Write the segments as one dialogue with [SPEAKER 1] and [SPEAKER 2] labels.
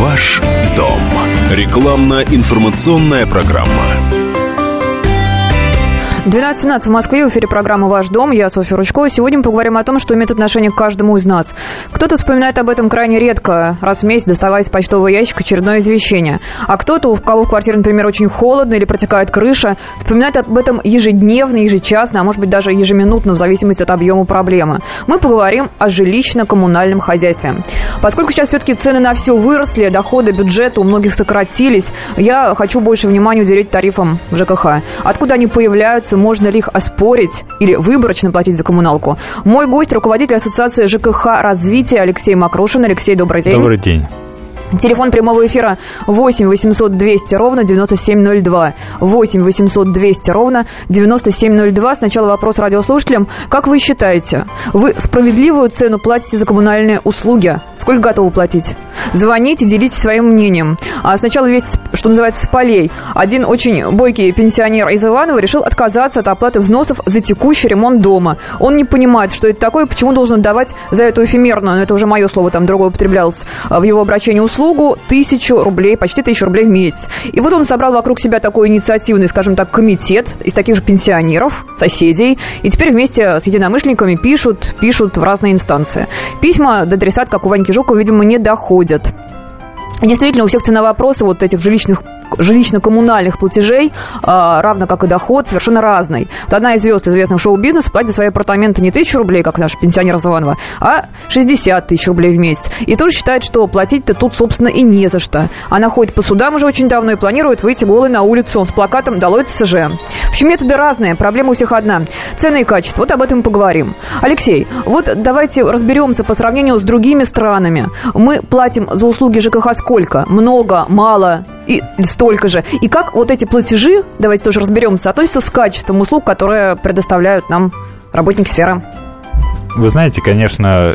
[SPEAKER 1] Ваш дом. Рекламно-информационная программа.
[SPEAKER 2] 12.17 в Москве, в эфире программы «Ваш дом». Я Софья Ручкова. Сегодня мы поговорим о том, что имеет отношение к каждому из нас. Кто-то вспоминает об этом крайне редко, раз в месяц доставая из почтового ящика очередное извещение. А кто-то, у кого в квартире, например, очень холодно или протекает крыша, вспоминает об этом ежедневно, ежечасно, а может быть даже ежеминутно, в зависимости от объема проблемы. Мы поговорим о жилищно-коммунальном хозяйстве. Поскольку сейчас все-таки цены на все выросли, доходы бюджета у многих сократились, я хочу больше внимания уделить тарифам ЖКХ. Откуда они появляются, вопросы, можно ли их оспорить или выборочно платить за коммуналку. Мой гость, руководитель Ассоциации ЖКХ развития Алексей Макрушин. Алексей, добрый день.
[SPEAKER 3] Добрый день.
[SPEAKER 2] Телефон прямого эфира 8 800 200 ровно 9702. 8 800 200 ровно 9702. Сначала вопрос радиослушателям. Как вы считаете, вы справедливую цену платите за коммунальные услуги? Сколько готовы платить? Звоните, делитесь своим мнением. А сначала весть, что называется, с полей. Один очень бойкий пенсионер из Иванова решил отказаться от оплаты взносов за текущий ремонт дома. Он не понимает, что это такое, почему должен отдавать за эту эфемерную, но это уже мое слово, там другое употреблялось в его обращении услугу, услугу тысячу рублей, почти тысячу рублей в месяц. И вот он собрал вокруг себя такой инициативный, скажем так, комитет из таких же пенсионеров, соседей, и теперь вместе с единомышленниками пишут, пишут в разные инстанции. Письма до адресат, как у Ваньки Жукова, видимо, не доходят. Действительно, у всех ценовопросы вот этих жилищных жилищно-коммунальных платежей, а, равно как и доход, совершенно разный. Вот одна из звезд известного шоу-бизнеса платит за свои апартаменты не тысячу рублей, как наш пенсионер Заванова, а 60 тысяч рублей в месяц. И тоже считает, что платить-то тут, собственно, и не за что. Она ходит по судам уже очень давно и планирует выйти голой на улицу с плакатом «Долой ТСЖ». В общем, методы разные, проблема у всех одна. Цены и качество. Вот об этом поговорим. Алексей, вот давайте разберемся по сравнению с другими странами. Мы платим за услуги ЖКХ сколько? Много, мало? И столько же. И как вот эти платежи, давайте тоже разберемся, относятся с качеством услуг, которые предоставляют нам работники сферы?
[SPEAKER 3] Вы знаете, конечно,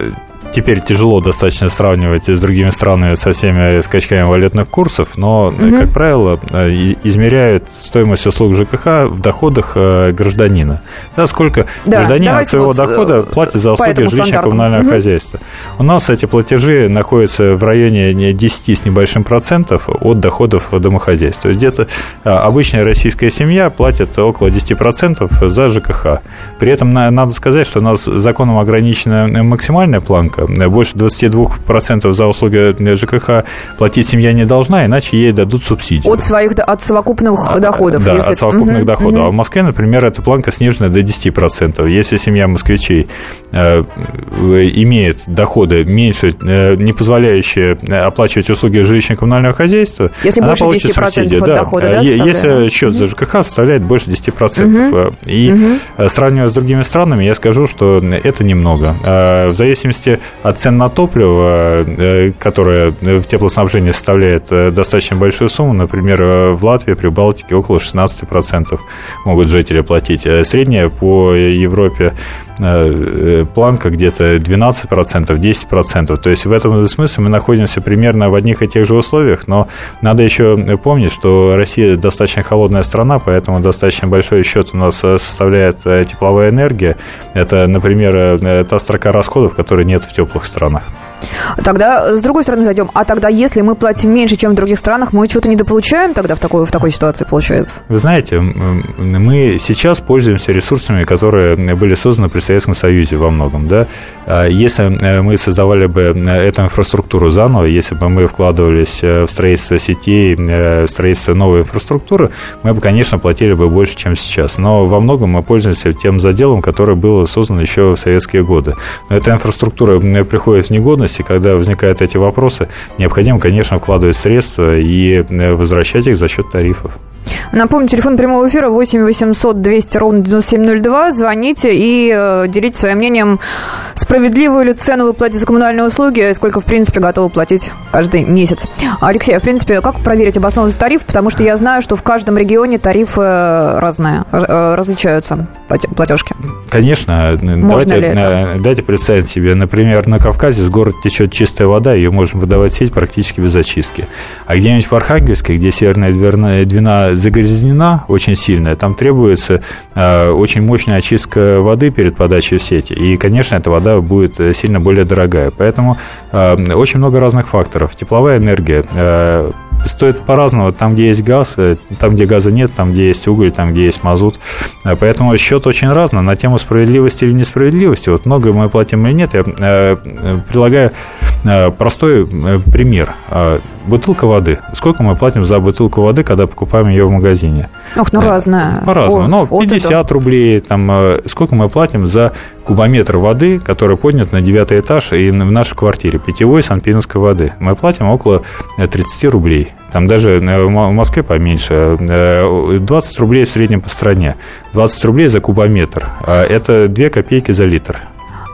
[SPEAKER 3] теперь тяжело достаточно сравнивать с другими странами со всеми скачками валютных курсов, но, угу. как правило, э, измеряют стоимость услуг ЖКХ в доходах э, гражданина. Да, сколько да, гражданин от своего вот дохода платит за услуги жилищно-коммунального угу. хозяйства. У нас эти платежи находятся в районе 10 с небольшим процентов от доходов домохозяйства. То есть где-то обычная российская семья платит около 10% за ЖКХ. При этом надо сказать, что у нас законом ограничена максимальная планка, больше 22% за услуги ЖКХ платить семья не должна, иначе ей дадут субсидию.
[SPEAKER 2] От своих от совокупных а, доходов?
[SPEAKER 3] Да, если... от совокупных угу, доходов. Угу. А в Москве, например, эта планка снижена до 10%. Если семья москвичей э, имеет доходы меньше, э, не позволяющие оплачивать услуги жилищно-коммунального хозяйства,
[SPEAKER 2] если она больше получит 10% субсидию. От да. дохода, да,
[SPEAKER 3] если счет за ЖКХ составляет больше 10%. Угу. И угу. сравнивая с другими странами, я скажу, что это немного. В зависимости от цен на топливо, э, которое в теплоснабжении составляет э, достаточно большую сумму, например, э, в Латвии, при Балтике около 16% могут жители платить. Средняя по Европе планка где-то 12%, 10%. То есть в этом смысле мы находимся примерно в одних и тех же условиях, но надо еще помнить, что Россия достаточно холодная страна, поэтому достаточно большой счет у нас составляет тепловая энергия. Это, например, та строка расходов, которой нет в теплых странах.
[SPEAKER 2] Тогда с другой стороны зайдем. А тогда, если мы платим меньше, чем в других странах, мы что-то недополучаем тогда в такой, в такой ситуации, получается?
[SPEAKER 3] Вы знаете, мы сейчас пользуемся ресурсами, которые были созданы при Советском Союзе во многом. Да? А если э, мы создавали бы э, эту инфраструктуру заново, если бы мы вкладывались э, в строительство сетей, в строительство новой инфраструктуры, мы бы, конечно, платили бы больше, чем сейчас. Но во многом мы пользуемся тем заделом, который был создан еще в советские годы. Но эта инфраструктура приходит в негодность, и когда возникают эти вопросы, необходимо, конечно, вкладывать средства и э, возвращать их за счет тарифов.
[SPEAKER 2] Напомню, телефон прямого эфира 8 800 200 ровно 9702. Звоните и э, делитесь своим мнением, справедливую ли цену вы платите за коммунальные услуги, сколько, в принципе, готовы платить каждый месяц. Алексей, а в принципе, как проверить обоснованность тариф? Потому что я знаю, что в каждом регионе тарифы разные, э, различаются платежки.
[SPEAKER 3] Конечно. Можно давайте, ли это? Дайте представить себе, например, на Кавказе с города течет чистая вода, ее можно выдавать в сеть практически без очистки. А где-нибудь в Архангельске, где северная двина загрязнена очень сильная, там требуется очень мощная очистка воды перед подачей в сети. И, конечно, эта вода будет сильно более дорогая. Поэтому очень много разных факторов. Тепловая энергия, стоит по-разному. Там, где есть газ, э, там, где газа нет, там, где есть уголь, там, где есть мазут. Э, поэтому счет очень разный. На тему справедливости или несправедливости, вот много мы платим или нет, я э, прилагаю простой пример. Бутылка воды. Сколько мы платим за бутылку воды, когда покупаем ее в магазине?
[SPEAKER 2] Ох, ну разная.
[SPEAKER 3] По-разному. Ну, 50 вот рублей. Там, сколько мы платим за кубометр воды, который поднят на девятый этаж и в нашей квартире, питьевой санпиновской воды. Мы платим около 30 рублей. Там даже в Москве поменьше. 20 рублей в среднем по стране. 20 рублей за кубометр. Это 2 копейки за литр.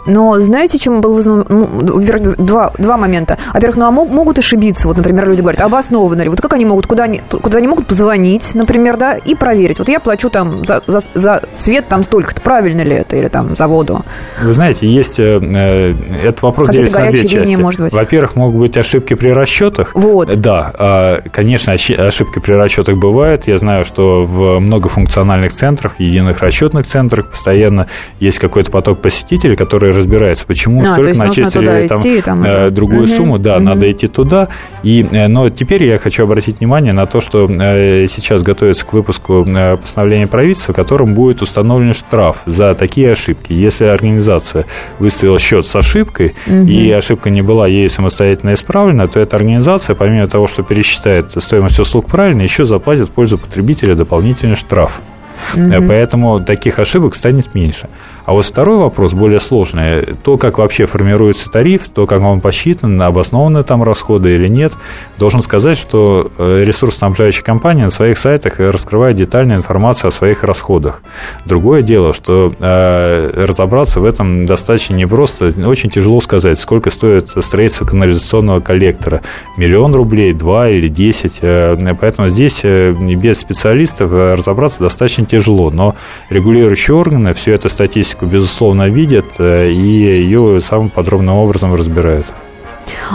[SPEAKER 2] Но знаете, чем был вызван... Ну, два, два момента. Во-первых, ну, а могут ошибиться. Вот, например, люди говорят, обоснованно ли. Вот как они могут, куда они, куда они могут позвонить, например, да, и проверить. Вот я плачу там за, за, за свет там столько-то, правильно ли это, или там за воду.
[SPEAKER 3] Вы знаете, есть... Э, э этот вопрос делится на две части. может быть. Во-первых, могут быть ошибки при расчетах.
[SPEAKER 2] Вот.
[SPEAKER 3] Да, а, конечно, ошибки при расчетах бывают. Я знаю, что в многофункциональных центрах, единых расчетных центрах постоянно есть какой-то поток посетителей, которые разбирается, почему а, столько начислили там, идти, там э, другую угу, сумму, да, угу. надо идти туда. И, э, но теперь я хочу обратить внимание на то, что э, сейчас готовится к выпуску постановления правительства, в котором будет установлен штраф за такие ошибки. Если организация выставила счет с ошибкой, угу. и ошибка не была ей самостоятельно исправлена, то эта организация, помимо того, что пересчитает стоимость услуг правильно, еще заплатит в пользу потребителя дополнительный штраф. Угу. Поэтому таких ошибок станет меньше. А вот второй вопрос, более сложный, то, как вообще формируется тариф, то, как он посчитан, обоснованы там расходы или нет, должен сказать, что э, ресурсоснабжающая компания на своих сайтах раскрывает детальную информацию о своих расходах. Другое дело, что э, разобраться в этом достаточно непросто, очень тяжело сказать, сколько стоит строительство канализационного коллектора. Миллион рублей, два или десять. Э, поэтому здесь без специалистов разобраться достаточно тяжело. Но регулирующие органы всю эту статистику статистику, безусловно, видят э, и ее самым подробным образом разбирают.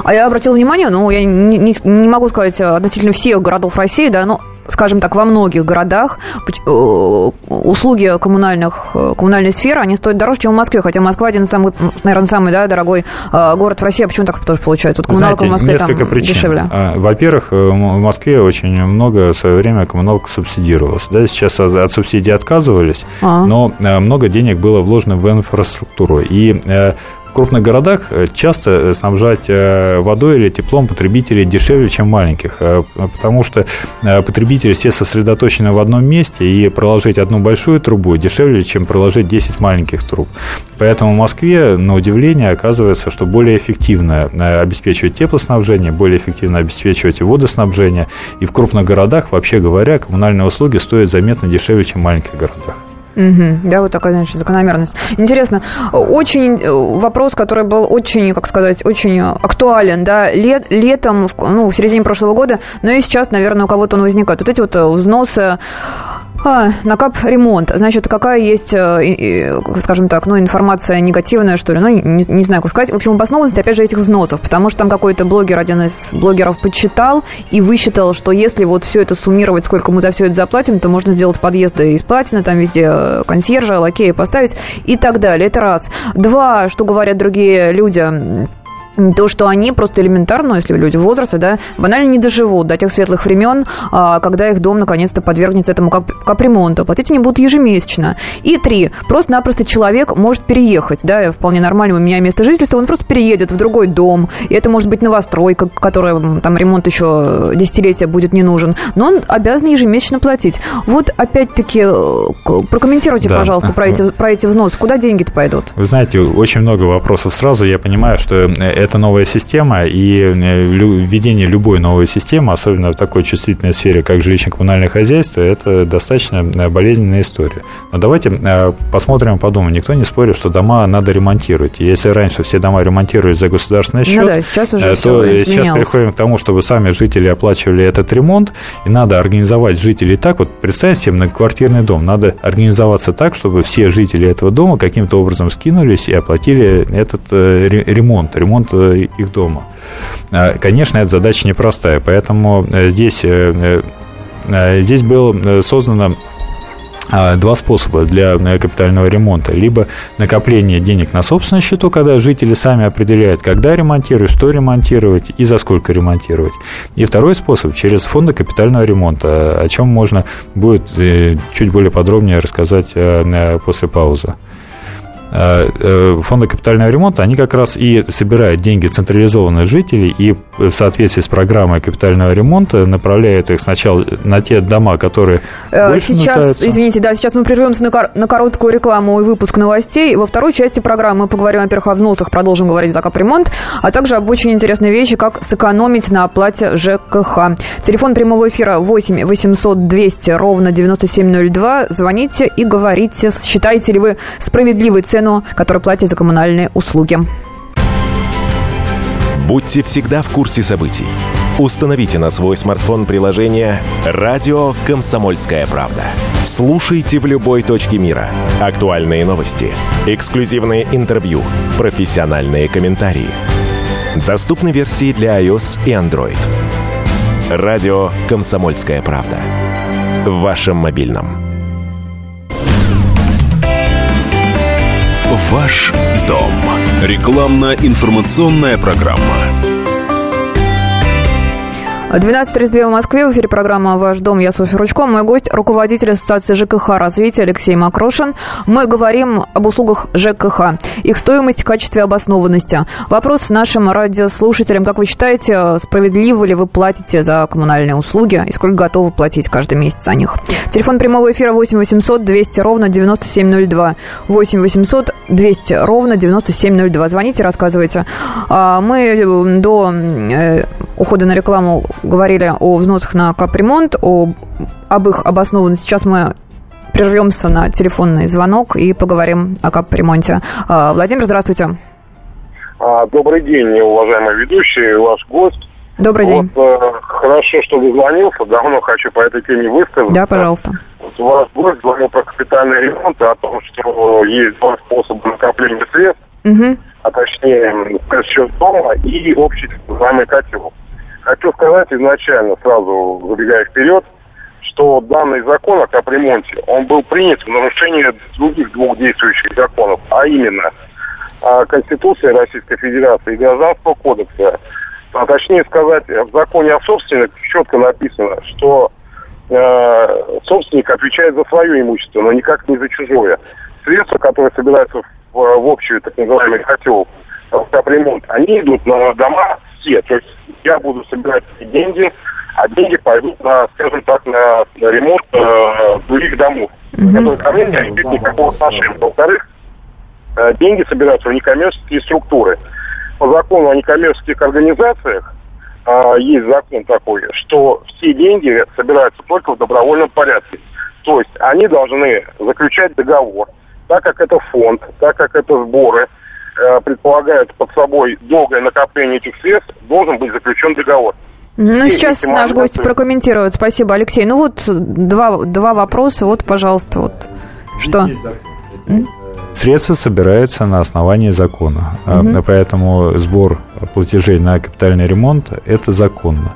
[SPEAKER 2] А я обратила внимание, ну, я не, не, не могу сказать относительно всех городов России, да, но скажем так, во многих городах э, услуги коммунальных, э, коммунальной сферы, они стоят дороже, чем в Москве, хотя Москва один из самых, наверное, самый да, дорогой город в России. А почему так тоже получается? Вот
[SPEAKER 3] коммуналка Знаете, в Москве несколько там причин. дешевле. А, во-первых, в Москве очень много в свое время коммуналка субсидировалась. Да, сейчас от субсидий отказывались, А-а. но много денег было вложено в инфраструктуру. И крупных городах э, часто э, снабжать э, водой или теплом потребителей дешевле, чем маленьких, потому что потребители все сосредоточены в одном месте, и проложить одну большую трубу дешевле, чем проложить 10 маленьких труб. Поэтому в Москве, на удивление, оказывается, что более эффективно обеспечивать теплоснабжение, более эффективно обеспечивать водоснабжение, и в крупных городах, вообще говоря, коммунальные услуги стоят заметно дешевле, чем в маленьких городах.
[SPEAKER 2] Угу. Да, вот такая, значит, закономерность. Интересно, очень э, вопрос, который был очень, как сказать, очень актуален, да, лет, летом, ну, в середине прошлого года, но и сейчас, наверное, у кого-то он возникает. Вот эти вот э, взносы а, на кап ремонт. Значит, какая есть, э, скажем так, ну, информация негативная, что ли, ну, не, не знаю, как сказать. В общем, обоснованность, опять же, этих взносов, потому что там какой-то блогер, один из блогеров подсчитал и высчитал, что если вот все это суммировать, сколько мы за все это заплатим, то можно сделать подъезды из платины, там везде э, консьержа, лакея поставить и так далее. Это раз. Два, что говорят другие люди, то, что они просто элементарно, если люди в возрасте, да, банально не доживут до тех светлых времен, а, когда их дом наконец-то подвергнется этому кап- капремонту. Платить они будут ежемесячно. И три. Просто-напросто человек может переехать, да, вполне нормально, у меня место жительства, он просто переедет в другой дом. И это может быть новостройка, которая там ремонт еще десятилетия будет не нужен. Но он обязан ежемесячно платить. Вот опять-таки э, прокомментируйте, да. пожалуйста, про эти, про эти взносы. Куда деньги-то пойдут?
[SPEAKER 3] Вы знаете, очень много вопросов сразу. Я понимаю, что э, это новая система, и э, введение любой новой системы, особенно в такой чувствительной сфере, как жилищно-коммунальное хозяйство, это достаточно э, болезненная история. Но давайте э, посмотрим, подумаем. Никто не спорит, что дома надо ремонтировать. если раньше все дома ремонтировались за государственный счет, ну да, сейчас уже то сейчас переходим к тому, чтобы сами жители оплачивали этот ремонт, и надо организовать жителей так. Вот представьте себе многоквартирный дом. Надо организоваться так, чтобы все жители этого дома каким-то образом скинулись и оплатили этот ремонт, ремонт их дома. А, конечно, эта задача непростая, поэтому э, здесь э, здесь было создано а, два способа для э, капитального ремонта. Либо накопление денег на собственном счету, когда жители сами определяют, когда ремонтировать, что ремонтировать и за сколько ремонтировать. И второй способ через фонды капитального ремонта, о чем можно будет э, чуть более подробнее рассказать э, после паузы. Э, э, фонда капитального ремонта, они как раз и собирают деньги централизованных жителей и в соответствии с программой капитального ремонта направляют их сначала на те дома, которые
[SPEAKER 2] э, Сейчас, нуждаются. извините, да, сейчас мы прервемся на, кор- на короткую рекламу и выпуск новостей. Во второй части программы мы поговорим, во-первых, о взносах, продолжим говорить за капремонт, а также об очень интересной вещи, как сэкономить на оплате ЖКХ. Телефон прямого эфира 8 800 200 ровно 9702. Звоните и говорите, считаете ли вы справедливой ценой цену, которую платят за коммунальные услуги.
[SPEAKER 1] Будьте всегда в курсе событий. Установите на свой смартфон приложение «Радио Комсомольская правда». Слушайте в любой точке мира. Актуальные новости, эксклюзивные интервью, профессиональные комментарии. Доступны версии для iOS и Android. «Радио Комсомольская правда». В вашем мобильном.
[SPEAKER 4] Ваш дом. Рекламно-информационная программа.
[SPEAKER 2] 12.32 в Москве. В эфире программа «Ваш дом». Я Софья Ручко. Мой гость – руководитель Ассоциации ЖКХ развития Алексей Макрошин. Мы говорим об услугах ЖКХ, их стоимость, качестве обоснованности. Вопрос нашим радиослушателям. Как вы считаете, справедливо ли вы платите за коммунальные услуги и сколько готовы платить каждый месяц за них? Телефон прямого эфира 8 800 200 ровно 9702. 8 800 200 ровно 9702. Звоните, рассказывайте. А, мы до э, ухода на рекламу говорили о взносах на капремонт, о, об их обоснованности. Сейчас мы прервемся на телефонный звонок и поговорим о капремонте. А, Владимир, здравствуйте.
[SPEAKER 5] А, добрый день, уважаемый ведущий, ваш гость.
[SPEAKER 2] Добрый день.
[SPEAKER 5] Вот, э, хорошо, что дозвонился. Давно хочу по этой теме высказаться.
[SPEAKER 2] Да, пожалуйста.
[SPEAKER 5] Вот ваш гость звонил про капитальный ремонт и о том, что есть два способа накопления средств, угу. а точнее, счет дома и общий так котел. Хочу сказать изначально, сразу забегая вперед, что данный закон о капремонте, он был принят в нарушение других двух действующих законов, а именно а, Конституции Российской Федерации и Гражданского кодекса. А точнее сказать, в законе о собственниках четко написано, что э, собственник отвечает за свое имущество, но никак не за чужое. Средства, которые собираются в, в общую так называемый котел капремонт, они идут на дома все. То есть я буду собирать эти деньги, а деньги пойдут на, скажем так, на, на ремонт э, других домов, mm-hmm. которые ко мне не имеют никакого отношения. Во-вторых, э, деньги собираются в некоммерческие структуры. По закону о некоммерческих организациях э, есть закон такой, что все деньги собираются только в добровольном порядке. То есть они должны заключать договор, так как это фонд, так как это сборы – Э, предполагает под собой долгое накопление этих средств, должен быть заключен договор.
[SPEAKER 2] Ну, и сейчас наш гость прокомментирует. Спасибо, Алексей. Ну, вот два, два вопроса. Вот, пожалуйста, вот. Что?
[SPEAKER 3] Средства собираются на основании закона. Угу. Поэтому сбор платежей на капитальный ремонт – это законно.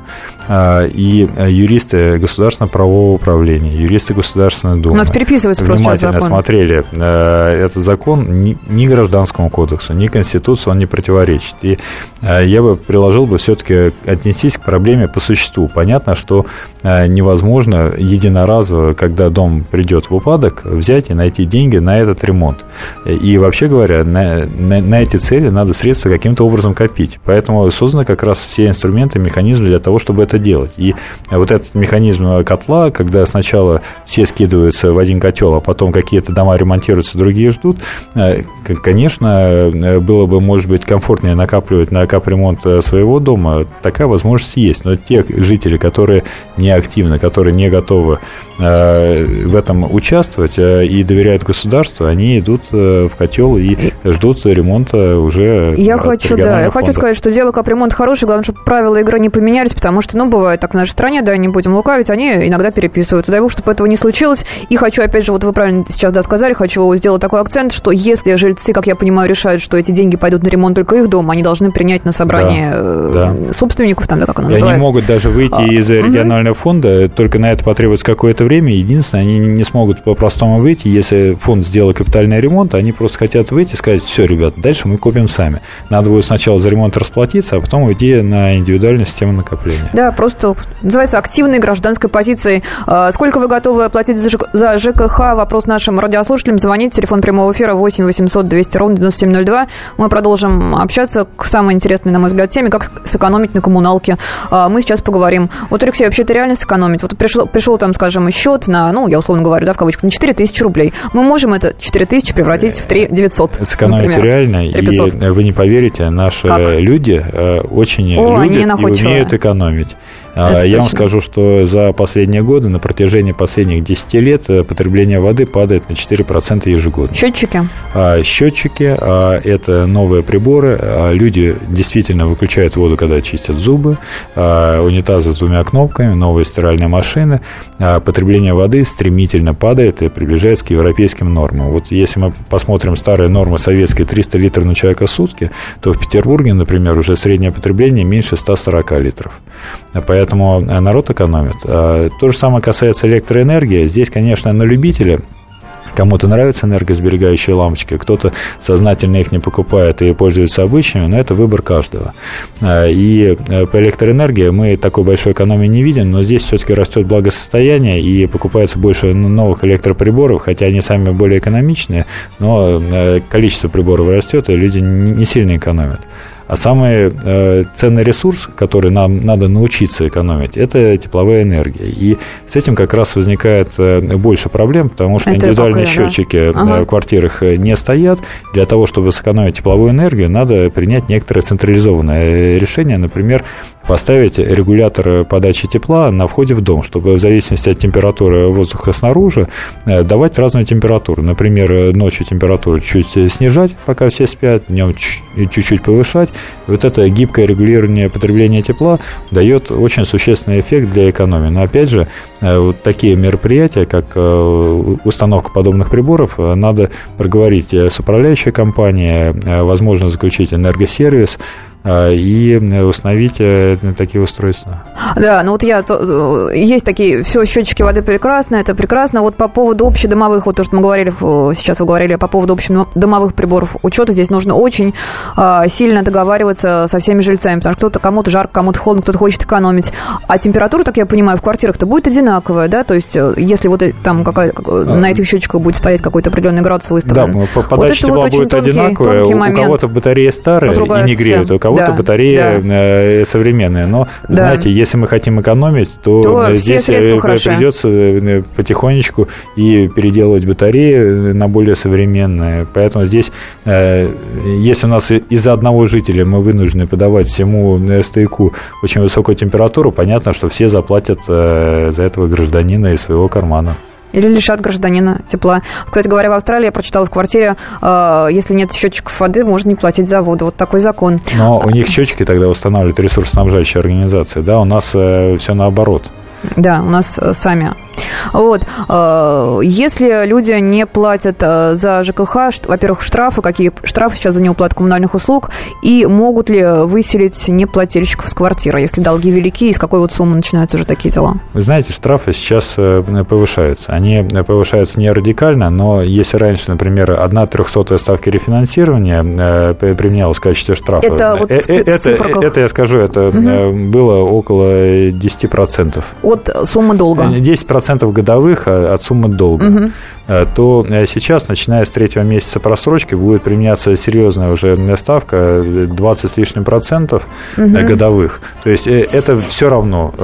[SPEAKER 3] А, и юристы Государственного правового управления, юристы Государственной Думы
[SPEAKER 2] У нас переписываются
[SPEAKER 3] внимательно закон. смотрели а, этот закон ни, ни Гражданскому кодексу, ни Конституции он не противоречит. И а, я бы приложил бы все-таки отнестись к проблеме по существу. Понятно, что невозможно единоразово, когда дом придет в упадок, взять и найти деньги на этот ремонт. И вообще говоря, на, на, на эти цели надо средства каким-то образом копить. Поэтому созданы как раз все инструменты, механизмы для того, чтобы это делать. И вот этот механизм котла, когда сначала все скидываются в один котел, а потом какие-то дома ремонтируются, другие ждут, э, конечно, э, было бы, может быть, комфортнее накапливать на капремонт э, своего дома. Такая возможность есть. Но те жители, которые не активны, которые не готовы в этом участвовать и доверяют государству, они идут в котел и ждут ремонта уже.
[SPEAKER 2] Я хочу, да, я хочу сказать, что дело капремонт хороший, главное, чтобы правила игры не поменялись, потому что, ну, бывает так в нашей стране, да, не будем лукавить, они иногда переписывают. Дай бог, чтобы этого не случилось. И хочу, опять же, вот вы правильно сейчас, да, сказали, хочу сделать такой акцент, что если жильцы, как я понимаю, решают, что эти деньги пойдут на ремонт только их дома, они должны принять на собрание да, да. собственников, там, да, как оно
[SPEAKER 3] и
[SPEAKER 2] называется.
[SPEAKER 3] Они могут даже выйти а, из регионального угу. фонда, только на это потребуется какое-то время. Единственное, они не смогут по-простому выйти, если фонд сделал капитальный ремонт, они просто хотят выйти и сказать, все, ребят, дальше мы купим сами. Надо будет сначала за ремонт расплатиться, а потом уйти на индивидуальную систему накопления.
[SPEAKER 2] Да, просто называется активной гражданской позицией. А, сколько вы готовы платить за ЖКХ? Вопрос нашим радиослушателям. Звонить. Телефон прямого эфира 8 800 200 ровно 9702. Мы продолжим общаться к самой интересной, на мой взгляд, теме, как сэкономить на коммуналке. А, мы сейчас поговорим. Вот, Алексей, вообще это реально сэкономить? Вот пришел, пришел там, скажем, счет на, ну, я условно говорю, да, в кавычках, на 4 тысячи рублей. Мы можем это 4 тысячи превратить в 3 900.
[SPEAKER 3] Сэкономить например. реально. 3 500. И вы не поверите, наши как? Люди э, очень О, любят и умеют экономить. А, Это я точно. вам скажу, что за последние годы, на протяжении последних 10 лет, э, потребление воды падает на 4% ежегодно.
[SPEAKER 2] Счетчики?
[SPEAKER 3] А, счетчики а, – это новые приборы. Люди действительно выключают воду, когда чистят зубы. Унитазы с двумя кнопками, новые стиральные машины. Потребление воды стремительно падает и приближается к европейским нормам. Вот если мы посмотрим старые нормы советские 300 литров на человека в сутки, то в Петербурге, например, уже среднее потребление меньше 140 литров. Поэтому поэтому э, народ экономит. А, то же самое касается электроэнергии. Здесь, конечно, на любителя Кому-то нравятся энергосберегающие лампочки, кто-то сознательно их не покупает и пользуется обычными, но это выбор каждого. А, и э, по электроэнергии мы такой большой экономии не видим, но здесь все-таки растет благосостояние и покупается больше новых электроприборов, хотя они сами более экономичные, но э, количество приборов растет, и люди не сильно экономят. А самый э, ценный ресурс, который нам надо научиться экономить, это тепловая энергия. И с этим как раз возникает э, больше проблем, потому что это индивидуальные какое, счетчики да? ага. в квартирах э, не стоят. Для того, чтобы сэкономить тепловую энергию, надо принять некоторое централизованное решение, например, поставить регулятор подачи тепла на входе в дом, чтобы в зависимости от температуры воздуха снаружи э, давать разную температуру. Например, ночью температуру чуть снижать, пока все спят, днем чуть-чуть повышать, вот это гибкое регулирование потребления тепла дает очень существенный эффект для экономии. Но опять же, э, вот такие мероприятия, как э, установка подобных приборов, надо проговорить с управляющей компанией, возможно заключить энергосервис, и установить э, такие устройства.
[SPEAKER 2] Да, ну вот я, то, э, есть такие, все, счетчики воды прекрасно, это прекрасно. Вот по поводу общедомовых, вот то, что мы говорили, сейчас вы говорили по поводу общедомовых приборов учета, здесь нужно очень а, сильно договариваться со всеми жильцами, потому что кто-то кому-то жарко, кому-то холодно, кто-то хочет экономить. А температура, так я понимаю, в квартирах-то будет одинаковая, да, то есть э, если вот там какая, на этих счетчиках будет стоять какой-то определенный градус выставлен.
[SPEAKER 3] Да, подача вот тепла вот будет тонкий, одинаковая, тонкий у кого-то батарея старая и не греют, у кого кого-то да, батарея да. Э, современная. Но, да. знаете, если мы хотим экономить, то, то здесь э, придется э, потихонечку и переделывать батареи на более современные. Поэтому здесь, если у нас из-за одного жителя мы вынуждены подавать всему стояку очень высокую температуру, понятно, что все заплатят за этого гражданина из своего кармана.
[SPEAKER 2] Или лишат гражданина тепла. Кстати говоря, в Австралии я прочитала в квартире, э, если нет счетчиков воды, можно не платить за воду. Вот такой закон.
[SPEAKER 3] Но у них счетчики тогда устанавливают ресурсоснабжающие организации, да? У нас э, все наоборот.
[SPEAKER 2] Да, у нас э, сами вот. Э, если люди не платят э, за ЖКХ, во-первых, штрафы, какие штрафы сейчас за неуплату коммунальных услуг, и могут ли выселить неплательщиков с квартиры, если долги велики, и с какой вот суммы начинаются уже такие дела?
[SPEAKER 3] Вы знаете, штрафы сейчас э, повышаются. Они повышаются не радикально, но если раньше, например, одна трехсотая ставки рефинансирования применялась в качестве штрафа.
[SPEAKER 2] Это вот в,
[SPEAKER 3] это,
[SPEAKER 2] в
[SPEAKER 3] это я скажу, это угу. было около 10%.
[SPEAKER 2] От суммы долга?
[SPEAKER 3] 10% годовых а, от суммы долга, угу. то э, сейчас, начиная с третьего месяца просрочки, будет применяться серьезная уже ставка 20 с лишним процентов угу. годовых. То есть это все равно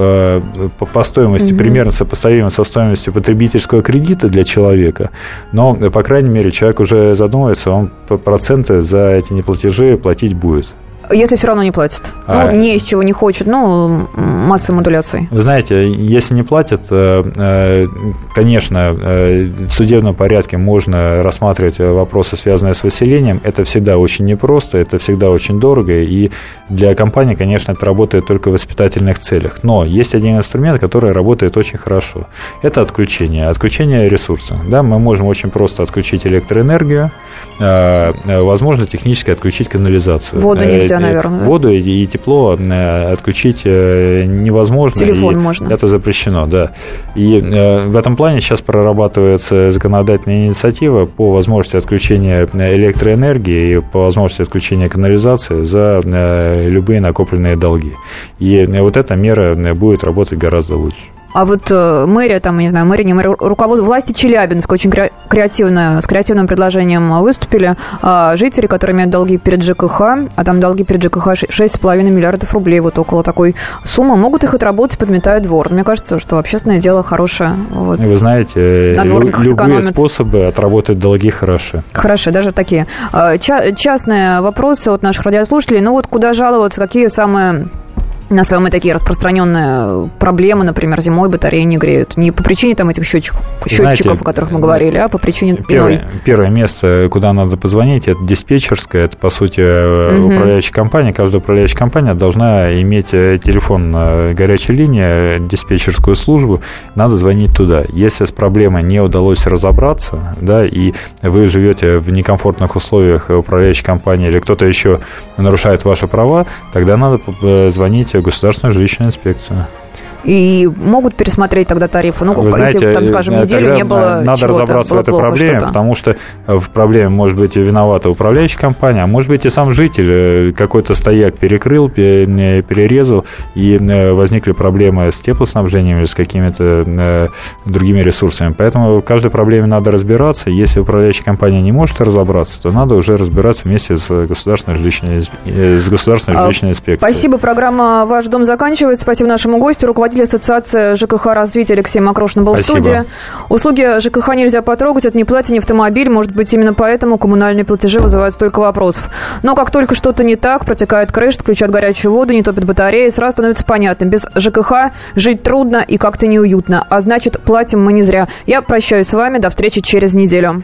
[SPEAKER 3] по стоимости угу. примерно сопоставимо со стоимостью потребительского кредита для человека, но, по крайней мере, человек уже задумывается, он проценты за эти неплатежи платить будет.
[SPEAKER 2] Если все равно не платят? А... Ну, не из чего не хочет, ну, массы модуляций.
[SPEAKER 3] Вы знаете, если не платят, э, э, конечно, в судебном порядке можно рассматривать вопросы, связанные с выселением. Это всегда очень непросто, это всегда очень дорого, и для компании, конечно, это работает только в воспитательных целях. Но есть один инструмент, который работает очень хорошо. Это отключение, отключение ресурса. Да, мы можем очень просто отключить электроэнергию, возможно, технически отключить канализацию.
[SPEAKER 2] Воду нельзя, наверное.
[SPEAKER 3] Воду и, и тепло отключить э, невозможно.
[SPEAKER 2] Телефон можно.
[SPEAKER 3] Это запрещено, да. И э, в этом плане сейчас прорабатывается законодательная инициатива по возможности отключения электроэнергии и по возможности отключения канализации за э, любые накопленные долги. И вот эта мера будет работать гораздо лучше.
[SPEAKER 2] А вот э, мэрия, там, не знаю, мэрия, не мэрия, руководство власти Челябинска очень креативно, с креативным предложением выступили. А жители, которые имеют долги перед ЖКХ, а там долги перед ЖКХ 6,5 миллиардов рублей, вот около такой суммы, могут их отработать, подметая двор. Мне кажется, что общественное дело хорошее.
[SPEAKER 3] Вот. Вы знаете, лю- любые экономят. способы отработать долги хороши.
[SPEAKER 2] Хороши, даже такие. А, ча- частные вопросы от наших радиослушателей. Ну вот куда жаловаться, какие самые на самые такие распространенные проблемы, например, зимой батареи не греют. Не по причине там этих счетчиков, Знаете, счетчиков о которых мы говорили, а по причине
[SPEAKER 3] первое, иной. Первое место, куда надо позвонить, это диспетчерская, это, по сути, угу. управляющая компания. Каждая управляющая компания должна иметь э, телефон горячей линии, диспетчерскую службу, надо звонить туда. Если с проблемой не удалось разобраться, да, и вы живете в некомфортных условиях управляющей компании или кто-то еще нарушает ваши права, тогда надо звонить государственную жилищную инспекцию
[SPEAKER 2] и могут пересмотреть тогда тарифы. Ну, Вы знаете, если, там, скажем, неделю не было
[SPEAKER 3] Надо разобраться в этой проблеме, потому что в проблеме может быть и виновата управляющая компания, а может быть и сам житель э, какой-то стояк перекрыл, перерезал, и э, возникли проблемы с теплоснабжением или с какими-то э, другими ресурсами. Поэтому в каждой проблеме надо разбираться. Если управляющая компания не может разобраться, то надо уже разбираться вместе с государственной жилищной, с государственной а, жилищной инспекцией.
[SPEAKER 2] Спасибо. Программа «Ваш дом» заканчивается. Спасибо нашему гостю, руководителю руководитель Ассоциации ЖКХ развития Алексей Макрошин был Спасибо. в студии. Услуги ЖКХ нельзя потрогать, это не платье, не автомобиль. Может быть, именно поэтому коммунальные платежи вызывают столько вопросов. Но как только что-то не так, протекает крыш, отключают горячую воду, не топят батареи, сразу становится понятно. Без ЖКХ жить трудно и как-то неуютно. А значит, платим мы не зря. Я прощаюсь с вами. До встречи через неделю.